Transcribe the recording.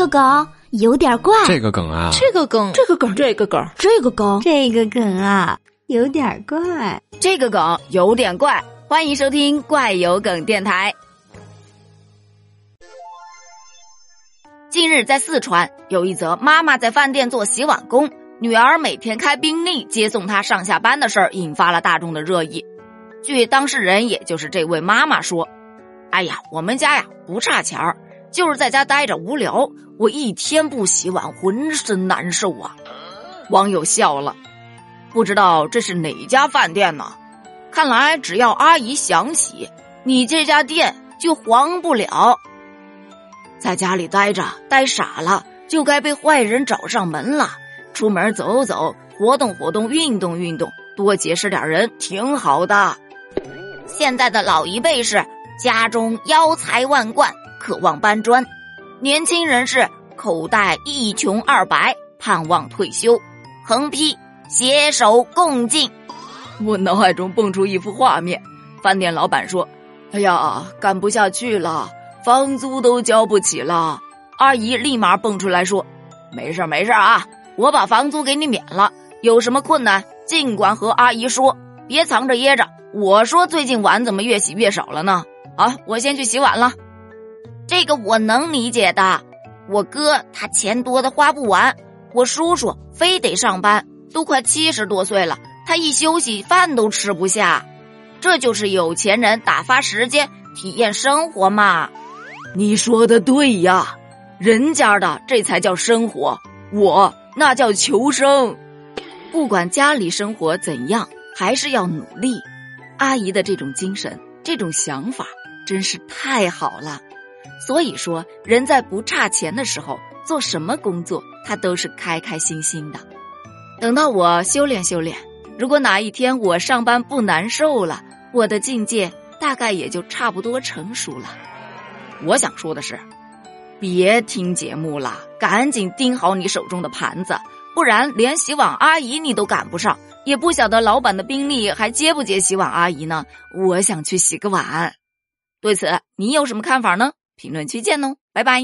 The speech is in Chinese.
个梗有点怪，这个梗啊，这个梗，这个梗，这个梗，这个梗，这个梗啊，有点怪，这个梗有点怪。欢迎收听怪有梗电台。近日，在四川有一则妈妈在饭店做洗碗工，女儿每天开宾利接送她上下班的事儿，引发了大众的热议。据当事人，也就是这位妈妈说：“哎呀，我们家呀不差钱儿，就是在家待着无聊，我一天不洗碗，浑身难受啊。”网友笑了，不知道这是哪家饭店呢？看来只要阿姨想洗，你这家店就黄不了。在家里待着待傻了，就该被坏人找上门了。出门走走，活动活动，运动运动，多结识点人挺好的。现在的老一辈是家中腰财万贯，渴望搬砖；年轻人是口袋一穷二白，盼望退休。横批：携手共进。我脑海中蹦出一幅画面，饭店老板说：“哎呀，干不下去了，房租都交不起了。”阿姨立马蹦出来说：“没事没事啊，我把房租给你免了。有什么困难尽管和阿姨说，别藏着掖着。我说最近碗怎么越洗越少了呢？啊，我先去洗碗了。这个我能理解的，我哥他钱多的花不完，我叔叔非得上班，都快七十多岁了。”他一休息，饭都吃不下，这就是有钱人打发时间、体验生活嘛。你说的对呀，人家的这才叫生活，我那叫求生。不管家里生活怎样，还是要努力。阿姨的这种精神、这种想法，真是太好了。所以说，人在不差钱的时候，做什么工作，他都是开开心心的。等到我修炼修炼。如果哪一天我上班不难受了，我的境界大概也就差不多成熟了。我想说的是，别听节目了，赶紧盯好你手中的盘子，不然连洗碗阿姨你都赶不上，也不晓得老板的宾利还接不接洗碗阿姨呢。我想去洗个碗，对此你有什么看法呢？评论区见哦，拜拜。